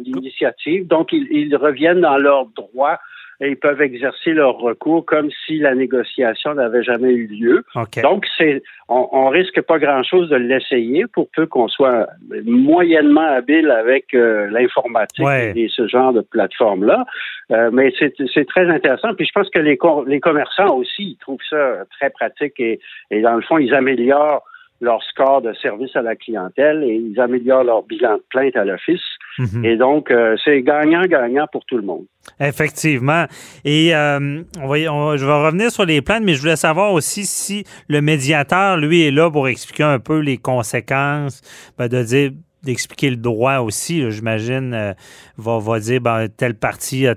l'initiative. Donc, ils, ils reviennent dans leur droit et ils peuvent exercer leur recours comme si la négociation n'avait jamais eu lieu.
OK.
Donc, c'est, on, on risque pas grand-chose de l'essayer pour peu qu'on soit moyennement habile avec euh, l'informatique
Ouais.
et ce genre de plateforme-là. Euh, mais c'est, c'est très intéressant. Puis je pense que les, les commerçants aussi, ils trouvent ça très pratique et, et dans le fond, ils améliorent leur score de service à la clientèle et ils améliorent leur bilan de plainte à l'office.
Mhm.
Et donc, euh, c'est gagnant-gagnant pour tout le monde.
Effectivement. Et euh, on va on- je vais revenir sur les plaintes, mais je voulais savoir aussi si le médiateur, lui, est là pour expliquer un peu les conséquences, ben, de dire d'expliquer le droit aussi, j'imagine, euh, va, va dire ben, telle partie,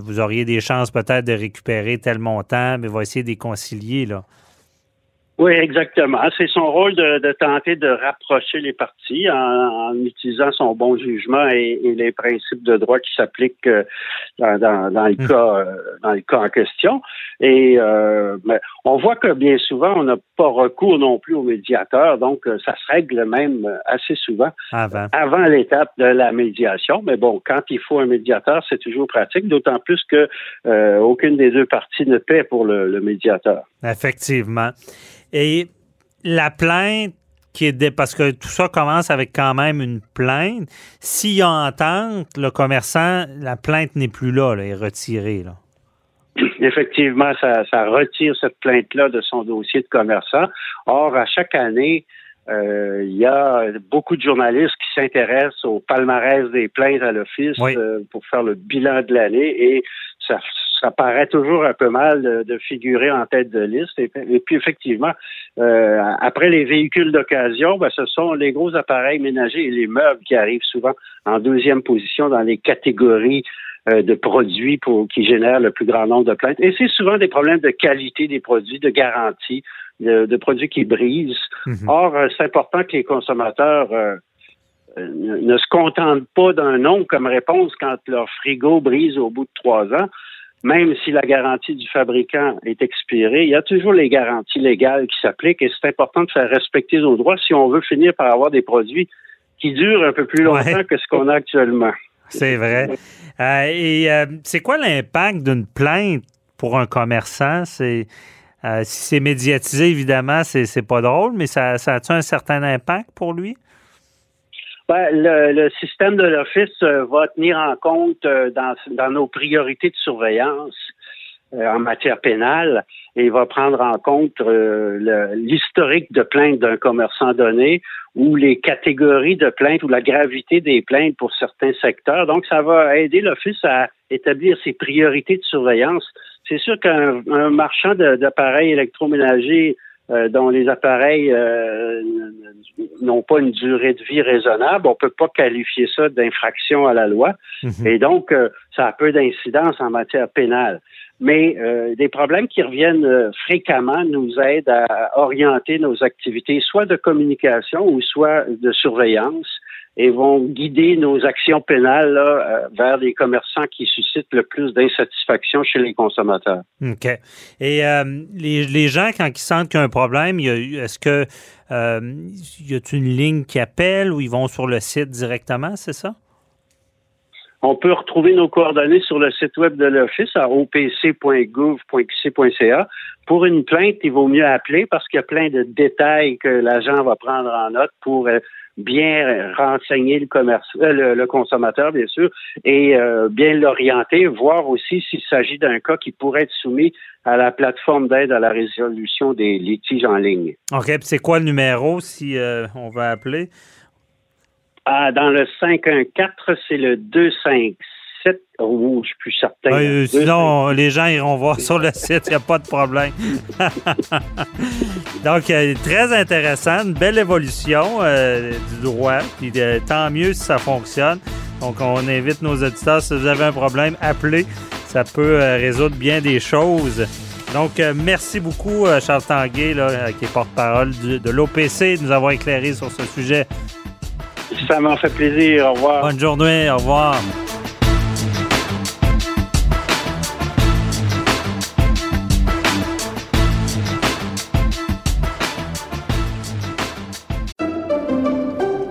vous auriez des chances peut-être de récupérer tel montant, mais va essayer de les concilier. Là.
Oui, exactement. C'est son rôle de, de tenter de rapprocher les parties en, en utilisant son bon jugement et, et les principes de droit qui s'appliquent euh, dans, dans, dans le
Mm.
cas euh, dans le cas en question. Et euh, mais on voit que bien souvent on n'a pas recours non plus au médiateur, donc euh, ça se règle même assez souvent
Avant.
avant l'étape de la médiation. Mais bon, quand il faut un médiateur, c'est toujours pratique, d'autant plus que euh, aucune des deux parties ne paie pour le, le médiateur.
Effectivement. Et la plainte qui est dé- parce que tout ça commence avec quand même une plainte. S'il y a entente, le commerçant, la plainte n'est plus là, là, elle est retirée. Là.
effectivement, ça, ça retire cette plainte-là de son dossier de commerçant. Or, à chaque année, euh, il y a beaucoup de journalistes qui s'intéressent au palmarès des plaintes à l'office
Oui.
euh, pour faire le bilan de l'année et ça, ça paraît toujours un peu mal de, de figurer en tête de liste. Et, et puis, effectivement, euh, après les véhicules d'occasion, ben, ce sont les gros appareils ménagers et les meubles qui arrivent souvent en deuxième position dans les catégories euh, de produits pour, qui génèrent le plus grand nombre de plaintes. Et c'est souvent des problèmes de qualité des produits, de garantie, de, de produits qui brisent.
Mhm.
Or, euh, c'est important que les consommateurs euh, ne, ne se contentent pas d'un non comme réponse quand leur frigo brise au bout de trois ans. Même si la garantie du fabricant est expirée, il y a toujours les garanties légales qui s'appliquent et c'est important de faire respecter nos droits si on veut finir par avoir des produits qui durent un peu plus longtemps
Ouais.
que ce qu'on a actuellement.
C'est vrai. Euh, et euh, c'est quoi l'impact d'une plainte pour un commerçant? C'est euh, si c'est médiatisé, évidemment, c'est, c'est pas drôle, mais ça, ça a-tu un certain impact pour lui?
Ben, le, le système de l'Office euh, va tenir en compte euh, dans, dans nos priorités de surveillance euh, en matière pénale et va prendre en compte l'historique de plainte d'un commerçant donné ou les catégories de plaintes ou la gravité des plaintes pour certains secteurs. Donc, ça va aider l'Office à établir ses priorités de surveillance. C'est sûr qu'un un marchand d'appareils électroménagers euh, dont les appareils euh, n'ont pas une durée de vie raisonnable, on peut pas qualifier ça d'infraction à la loi.
Mhm.
Et donc, euh, ça a peu d'incidence en matière pénale. Mais euh, des problèmes qui reviennent fréquemment nous aident à orienter nos activités, soit de communication ou soit de surveillance, et vont guider nos actions pénales là, euh, vers les commerçants qui suscitent le plus d'insatisfaction chez les consommateurs.
OK. Et euh, les, les gens, quand ils sentent qu'il y a un problème, est-ce que euh, y a une ligne qui appelle ou ils vont sur le site directement, c'est ça?
On peut retrouver nos coordonnées sur le site web de l'Office à opc.gouv.qc.ca. Pour une plainte, il vaut mieux appeler parce qu'il y a plein de détails que l'agent va prendre en note pour euh, bien renseigner le, commerce, euh, le, le consommateur, bien sûr, et euh, bien l'orienter, voir aussi s'il s'agit d'un cas qui pourrait être soumis à la plateforme d'aide à la résolution des litiges en ligne.
OK. C'est quoi le numéro si euh, on veut appeler?
Ah, dans le 514, c'est le 257. Je suis plus certain.
Euh, sinon, les gens iront voir sur le site, il n'y a pas de problème. Donc, euh, très intéressant, une belle évolution euh, du droit. Puis euh, tant mieux si ça fonctionne. Donc, on invite nos auditeurs, si vous avez un problème, appelez. Ça peut résoudre bien des choses. Donc, merci beaucoup, Charles Tanguay, là, qui est porte-parole de l'OPC, de nous avoir éclairé sur ce sujet.
Ça m'a fait plaisir. Au revoir.
Bonne journée, au revoir.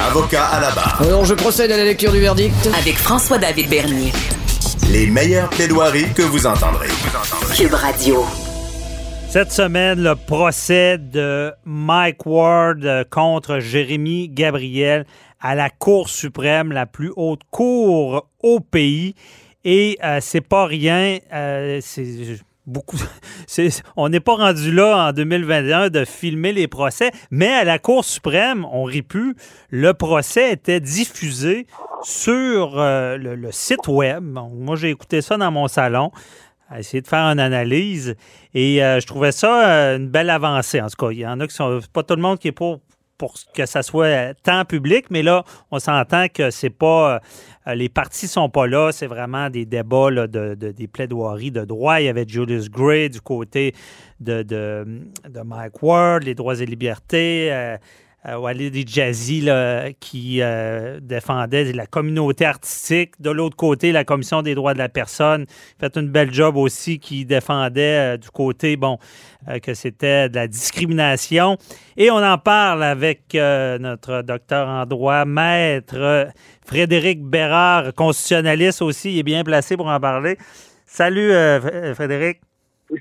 Avocat à la barre.
Alors je procède à la lecture du verdict.
Avec François-David Bernier.
Les meilleures plaidoiries que vous entendrez.
Cube Radio.
Cette semaine, le procès de Mike Ward contre Jérémy Gabriel à la Cour suprême, la plus haute cour au pays. Et euh, c'est pas rien. euh, c'est beaucoup. on n'est pas rendu là en 2021 de filmer les procès, mais à la Cour suprême, on rit plus. Le procès était diffusé sur euh, le, site web. Moi, j'ai écouté ça dans mon salon à essayer de faire une analyse. Et euh, je trouvais ça euh, une belle avancée. En tout cas, il y en a qui sont. Pas tout le monde qui est pour, pour que ça soit tant public, mais là, on s'entend que c'est pas. euh, les partis sont pas là, c'est vraiment des débats de, de- des plaidoiries de droit. Il y avait Julius Gray du côté de Mike Ward, les droits et libertés. euh, euh, Walid Jazzy là, qui euh, défendait la communauté artistique. De l'autre côté, la Commission des droits de la personne fait une belle job aussi qui défendait euh, du côté, bon, euh, que c'était de la discrimination. Et on en parle avec notre docteur en droit, maître Frédéric Bérard, constitutionnaliste aussi, il est bien placé pour en parler. Salut Frédéric.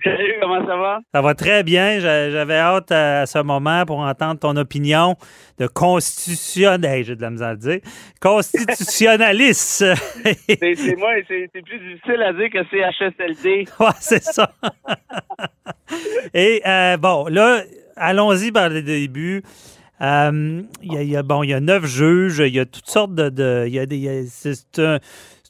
Salut, comment ça va?
Ça va très bien. J'a- J'avais hâte à ce moment pour entendre ton opinion de constitutionnel, j'ai de la misère à le dire, constitutionnaliste.
C'est moi, c'est plus difficile à dire que c'est HSLD.
ouais, c'est ça. Et euh, bon, là, allons-y par le début. Euh, Il y, a- bon, il y a neuf juges, il y a toutes sortes de. de- il y a des, c'est un,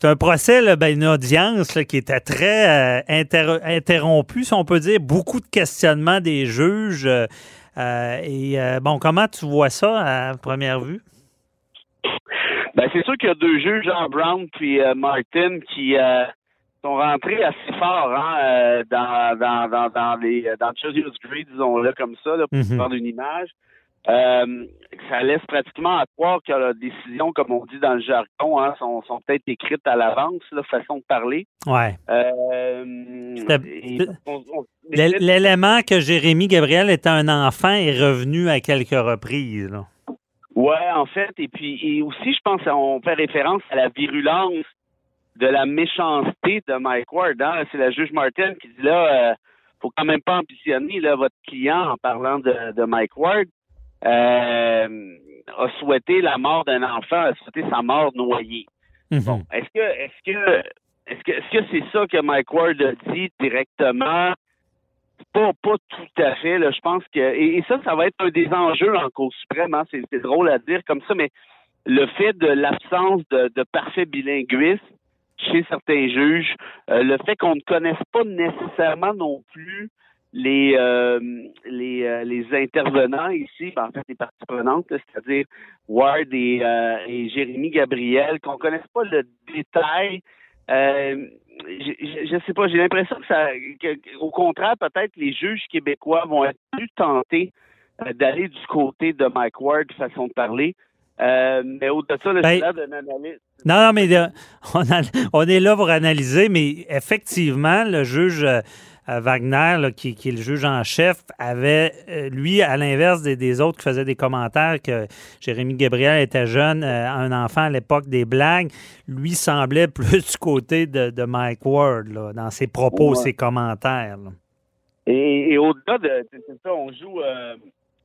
c'est un procès, là, ben, une audience là, qui était très euh, inter- interrompue, si on peut dire. Beaucoup de questionnements des juges. euh, euh, et bon, comment tu vois ça à première vue?
Ben, c'est sûr qu'il y a deux juges, Jean Brown puis Martin, qui sont rentrés assez fort hein, dans, dans, dans, dans les dans disons-le comme ça, là, pour
Mhm.
prendre une image. Euh, ça laisse pratiquement à croire que la décision, comme on dit dans le jargon, hein, sont, sont peut-être écrites à l'avance, la façon de parler.
Ouais.
Euh, on- on-
L'élément que Jérémy Gabriel était un enfant est revenu à quelques reprises. là.
Ouais, en fait, et puis et aussi, je pense qu'on fait référence à la virulence de la méchanceté de Mike Ward. hein. C'est la juge Martin qui dit là, euh, faut quand même pas ambitionner là, votre client en parlant de, de Mike Ward. Euh, a souhaité la mort d'un enfant, a souhaité sa mort noyée.
Mhm.
Est-ce que est-ce que est-ce que est-ce que c'est ça que Mike Ward a dit directement? Pas, pas tout à fait. Là. Je pense que. Et, et ça, ça va être un des enjeux en Cour suprême. hein. C'est, c'est drôle à dire comme ça, mais le fait de l'absence de, de parfait bilinguisme chez certains juges, euh, le fait qu'on ne connaisse pas nécessairement non plus les euh, les, euh, les intervenants ici, ben, en fait les parties prenantes, c'est-à-dire Ward et, euh, et Jérémy Gabriel, qu'on ne connaisse pas le détail. Je, je sais pas, j'ai l'impression que ça, que- au contraire, peut-être les juges québécois vont être plus tentés d'aller du côté de Mike Ward, façon de parler. Mais au-delà de ça, le
Ben,
d'un analyste.
Non, non, mais on, a- on est là pour analyser, mais effectivement, le juge Wagner, là, qui, qui est le juge en chef, avait, euh, lui, à l'inverse des, des autres qui faisaient des commentaires que Jérémy Gabriel était jeune, euh, un enfant à l'époque des blagues, lui semblait plus du côté de, de Mike Ward, là, dans ses propos,
Ouais.
ses commentaires. là.
Et, et au-delà de c'est ça, on joue euh,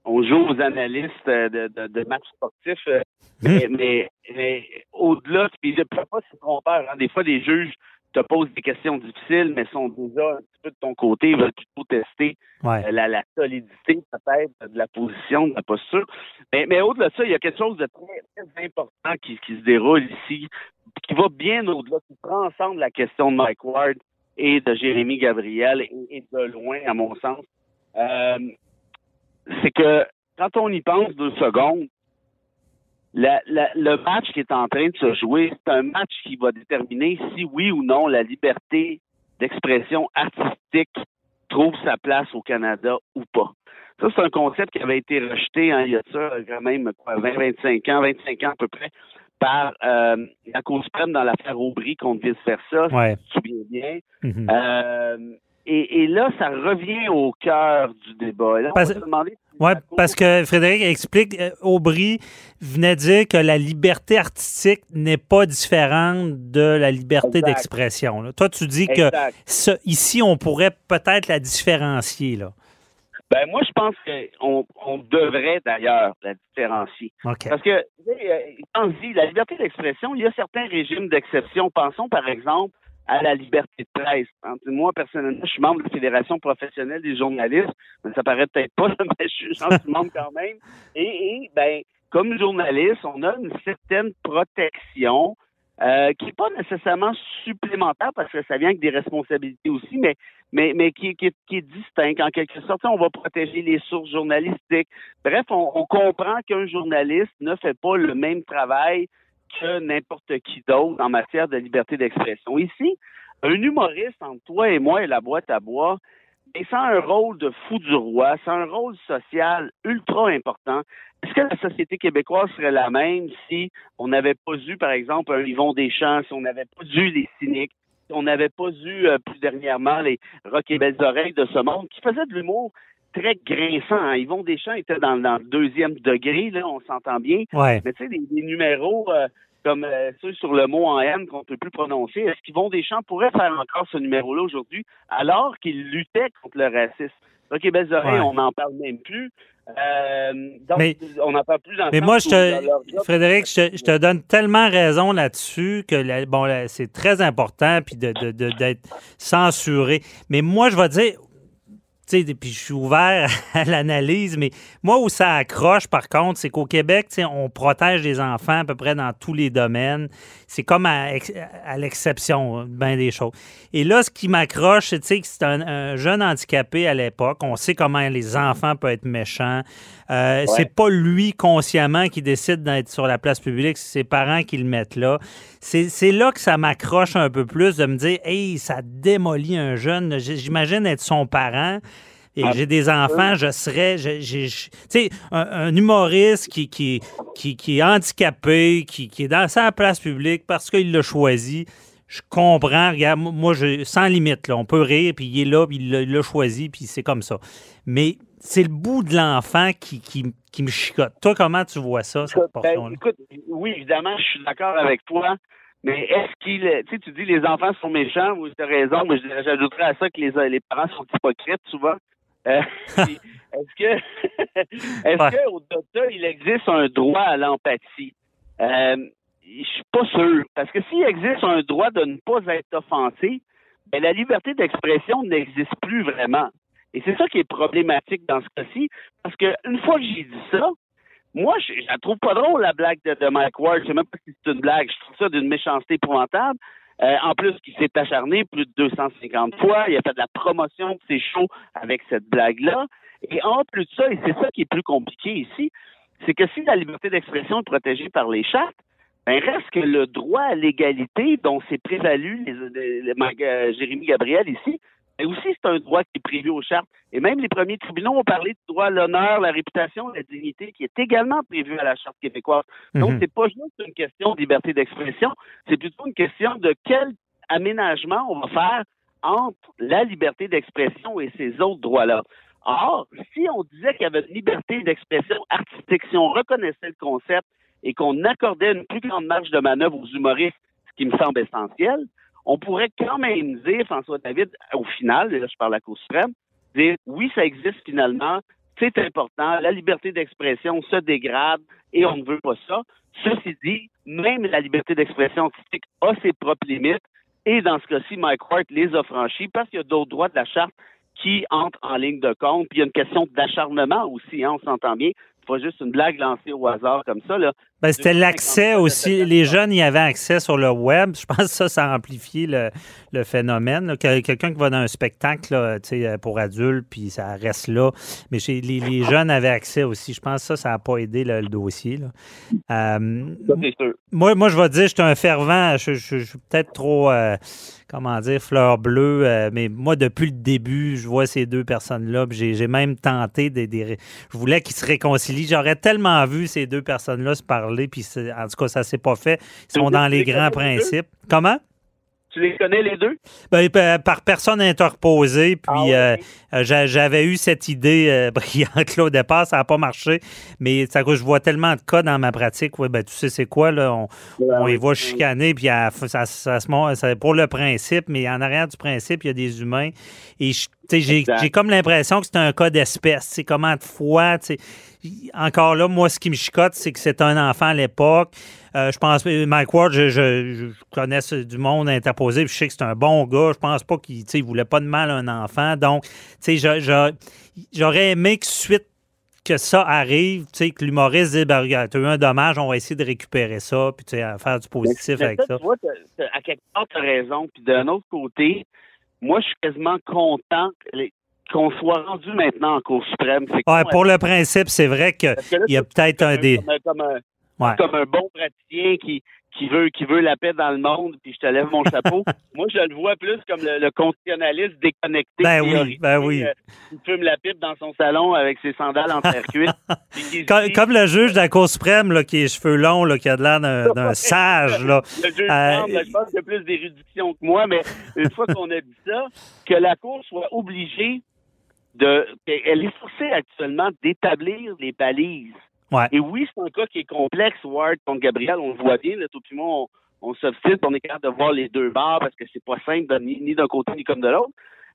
on joue aux analystes euh, de, de, de matchs sportifs, euh, mais, mais, mais au-delà, puis je ne peux pas se tromper. Hein, des fois, les juges te posent des questions difficiles, mais sont déjà un petit peu de ton côté, ils veulent plutôt tester
Ouais.
euh, la, la solidité peut-être de la position, de la posture. Mais, mais au-delà de ça, il y a quelque chose de très, très important qui, qui se déroule ici, qui va bien au-delà, qui prend ensemble la question de Mike Ward et de Jérémy Gabriel, et, et de loin, à mon sens. Euh, c'est que quand on y pense deux secondes, la- la- le match qui est en train de se jouer, c'est un match qui va déterminer si oui ou non la liberté d'expression artistique trouve sa place au Canada ou pas. Ça, c'est un concept qui avait été rejeté hein, il y a ça quand même quoi, 20, 25 ans, 25 ans à peu près, par euh, la Cour suprême dans l'affaire Aubry contre vice-versa,
Ouais.
si tu te souviens bien.
Mhm.
Euh, et, et là, ça revient au cœur du débat. Là, on
Parce-
Cour-
parce que Frédéric explique, euh, Aubry venait dire que la liberté artistique n'est pas différente de la liberté d'expression. Toi, tu dis que ici, on pourrait peut-être la différencier. Là.
Ben, moi, je pense qu'on on devrait d'ailleurs la différencier. Parce que, tu sais, euh, pense-y, la liberté d'expression, il y a certains régimes d'exception. Pensons, par exemple, à la liberté de presse. Hein, Moi, personnellement, je suis membre de la Fédération professionnelle des journalistes, mais ça paraît peut-être pas, mais je suis membre quand même. Et, et, ben, comme journaliste, on a une certaine protection euh, qui n'est pas nécessairement supplémentaire parce que ça vient avec des responsabilités aussi, mais mais, mais qui, qui, qui est distincte. En quelque sorte, on va protéger les sources journalistiques. Bref, on comprend qu'un journaliste ne fait pas le même travail que n'importe qui d'autre en matière de liberté d'expression. Ici, un humoriste entre toi et moi et la boîte à bois, et a un rôle de fou du roi, c'est un rôle social ultra important. Est-ce que la société québécoise serait la même si on n'avait pas eu, par exemple, un Yvon Deschamps, si on n'avait pas eu les cyniques, si on n'avait pas eu euh, plus dernièrement les Rock et Belles Oreilles de ce monde, qui faisaient de l'humour très grinçant. hein. Yvon Deschamps était dans, dans le deuxième degré, là, on s'entend bien.
Ouais.
Mais tu sais, des, numéros euh, comme euh, ceux sur le mot en haine qu'on ne peut plus prononcer, est-ce qu'Yvon Deschamps pourrait faire encore ce numéro-là aujourd'hui alors qu'il luttait contre le racisme? OK, oreilles,
Ouais.
on n'en parle même plus. Euh, donc,
Mais-
on n'en parle plus dans le
Mais moi, je te, Frédéric, je te, je te donne tellement raison là-dessus que la- bon, là, c'est très important puis de, de- de- d'être censuré. Mais moi, je vais dire, sais, puis je suis ouvert à l'analyse, mais moi où ça accroche, par contre, c'est qu'au Québec, tu sais, on protège les enfants à peu près dans tous les domaines. C'est comme à, à l'exception, bien des choses. Et là, ce qui m'accroche, c'est que c'est un, un jeune handicapé à l'époque. On sait comment les enfants peuvent être méchants. Euh, C'est pas lui consciemment qui décide d'être sur la place publique, c'est ses parents qui le mettent là. C'est là que ça m'accroche un peu plus de me dire, hey, ça démolit un jeune. J'imagine être son parent. Et
Ah,
j'ai des enfants, je serais, tu sais, un, un humoriste qui, qui, qui, qui est handicapé, qui, qui est dans sa place publique parce qu'il l'a choisi. Je comprends, regarde, moi, je, sans limite, là, on peut rire, puis il est là, puis il l'a- choisi, puis c'est comme ça. Mais c'est le bout de l'enfant qui, qui, qui me chicote. Toi, comment tu vois ça, cette
Ben,
portion-là?
écoute, oui, évidemment, je suis d'accord avec toi. Mais est-ce qu'il. Tu sais, tu dis les enfants sont méchants, oui, tu as raison, mais j'ajouterais à ça que les, les parents sont hypocrites souvent. Euh, est-ce que. est-ce
Ouais.
que au-delà de ça, il existe un droit à l'empathie? Euh, je suis pas sûr. Parce que s'il existe un droit de ne pas être offensé, ben, la liberté d'expression n'existe plus vraiment. Et c'est ça qui est problématique dans ce cas-ci. Parce que une fois que j'ai dit ça, moi, je, je la trouve pas drôle, la blague de, de Mike Ward. Je sais même pas si c'est une blague. Je trouve ça d'une méchanceté épouvantable. Euh, en plus, il s'est acharné plus de 250 fois. Il a fait de la promotion de ses shows avec cette blague-là. Et en plus de ça, et c'est ça qui est plus compliqué ici, c'est que si la liberté d'expression est protégée par les chartes, ben reste que le droit à l'égalité dont s'est prévalu les, euh, Jérémy Gabriel ici, mais aussi c'est un droit qui est prévu aux chartes. Et même les premiers tribunaux ont parlé du droit à l'honneur, la réputation, la dignité, qui est également prévu à la charte québécoise. Donc
Mhm.
c'est pas juste une question de liberté d'expression, c'est plutôt une question de quel aménagement on va faire entre la liberté d'expression et ces autres droits-là. Or, si on disait qu'il y avait une liberté d'expression artistique, si on reconnaissait le concept et qu'on accordait une plus grande marge de manœuvre aux humoristes, ce qui me semble essentiel, on pourrait quand même dire, François David, au final, là je parle à la Cour suprême, dire oui, ça existe finalement, c'est important, la liberté d'expression se dégrade et on ne veut pas ça. Ceci dit, même la liberté d'expression artistique a ses propres limites et dans ce cas-ci, Mike Ward les a franchis parce qu'il y a d'autres droits de la charte qui entrent en ligne de compte. Puis il y a une question d'acharnement aussi, hein, on s'entend bien. C'est pas juste une blague lancée au hasard comme ça. Là.
Ben, c'était l'accès aussi. Les jeunes y avaient accès sur le web. Je pense que ça, ça a amplifié le, le phénomène. Quelqu'un qui va dans un spectacle là, tu sais, pour adultes, puis ça reste là. Mais chez les, les jeunes avaient accès aussi. Je pense que ça, ça n'a pas aidé le, le dossier. là. Euh,
sûr.
moi, moi, je vais te dire, je suis un fervent. Je, je- je suis peut-être trop, euh, comment dire, fleur bleue. euh, mais moi, depuis le début, je vois ces deux personnes-là. J'ai même tenté de, de- Je voulais qu'ils se réconcilient. J'aurais tellement vu ces deux personnes-là se parler. Puis en tout cas, ça s'est pas fait. Ils sont dans les grands principes. Comment?
Tu les connais les deux?
Ben, pa- par personne interposée. Puis
Ah
euh, j'avais eu cette idée euh, brillante là, au départ. Ça n'a pas marché. Mais ça, je vois tellement de cas dans ma pratique. Ouais, ben, tu sais, c'est quoi? Là? On, on les voit chicaner. Puis à- ça, ça se montre- c'est pour le principe. Mais en arrière du principe, il y a des humains. Et je- j'ai comme l'impression que c'est un cas d'espèce. C'est comment de fois. tu. Encore là, moi, ce qui me chicote, c'est que c'est un enfant à l'époque. Euh, je pense, Mike Ward, je, je- je connais du monde interposé, puis je sais que c'est un bon gars. Je pense pas qu'il tu il voulait pas de mal à un enfant. Donc, tu j'aurais aimé que suite que ça arrive, tu que l'humoriste dise, ben, regarde, t'as eu un dommage, on va essayer de récupérer ça, puis tu faire du positif
Mais
avec ça.
Tu vois, à quelque part, tu as raison. Puis d'un autre côté, moi, je suis quasiment content qu'on soit rendu maintenant en Cour suprême.
Ouais, pour le principe, c'est vrai qu'il y a peut-être un des.
comme, comme un,
Ouais.
comme un bon praticien qui, qui veut qui veut la paix dans le monde, puis je te lève mon chapeau. Moi, je le vois plus comme le, le constitutionnaliste déconnecté.
Ben oui, ben oui.
euh, qui fume la pipe dans son salon avec ses sandales en terre cuite.
Comme,
dit-
comme le juge de la Cour suprême, là, qui a les cheveux longs, là, qui a de l'air d'un sage, là.
Le juge
Euh,
je pense qu'il a plus d'érudition que moi, mais une fois qu'on a dit ça, que la Cour soit obligée de. Elle est forcée actuellement d'établir les balises.
Ouais.
Et oui, c'est un cas qui est complexe, Ward contre Gabriel, on le voit bien, là, tout le monde, on, on s'obstine, on est capable de voir les deux barres parce que c'est pas simple de- ni, ni d'un côté ni comme de l'autre.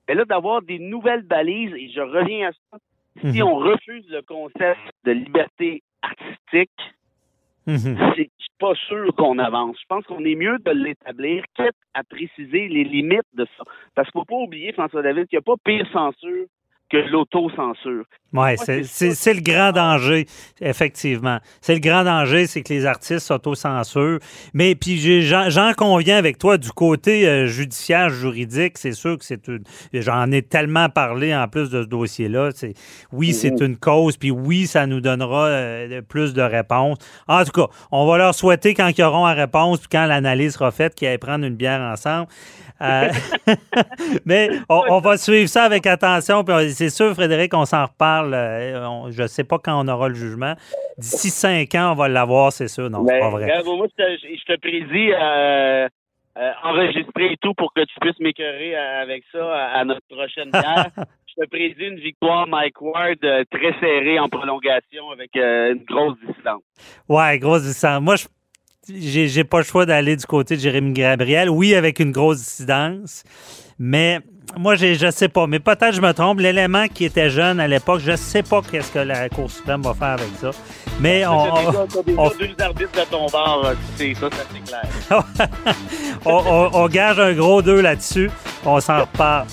Mais là, d'avoir des nouvelles balises, et je reviens à ça, si
Mhm.
on refuse le concept de liberté artistique,
Mhm.
c'est- pas sûr qu'on avance. Je pense qu'on est mieux de l'établir, quitte à préciser les limites de ça. Parce qu'il faut pas oublier, François David, qu'il n'y a pas pire censure que l'autocensure.
Oui, c'est le grand danger, effectivement. C'est le grand danger, c'est que les artistes s'autocensurent. Mais puis j'en conviens avec toi du côté euh, judiciaire, juridique, c'est sûr que c'est une. J'en ai tellement parlé en plus de ce dossier-là. Oui, c'est une cause, puis oui, ça nous donnera euh, plus de réponses. En tout cas, on va leur souhaiter quand ils auront la réponse, puis quand l'analyse sera faite, qu'ils aillent prendre une bière ensemble. Euh, mais on, on va suivre ça avec attention. Puis c'est sûr, Frédéric, on s'en reparle. Euh, on- je ne sais pas quand on aura le jugement. D'ici cinq ans, on va l'avoir, c'est sûr. Non, c'est
Mais,
pas vrai.
moi, je te, je te prédis euh, euh, enregistrer et tout pour que tu puisses m'écœurer avec ça à, à notre prochaine bière. je te prédis une victoire Mike Ward très serrée en prolongation avec une grosse dissidence.
Ouais, grosse distance. Moi, je j'ai pas le choix d'aller du côté de Jérémy Gabriel. Oui, avec une grosse dissidence. Mais moi, j'ai- je sais pas. Mais peut-être je me trompe. L'élément qui était jeune à l'époque, je sais pas qu'est-ce que la Cour suprême va faire avec ça. Mais on, on-
deux arbitres de ton bord, euh, c'est ça, ça c'est clair.
on, on- on gage un gros deux là-dessus. On s'en reparle.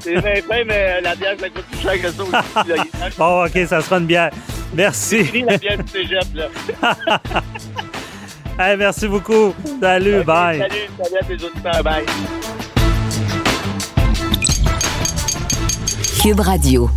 C'est bien mais euh, la bière, ça coûte plus cher que ça aussi.
Bon, OK, ça sera une bière. Merci.
la bière du cégep, là.
Hey, merci beaucoup. Salut, bye.
Salut, salut à tes auditeurs, bye.
Cube Radio.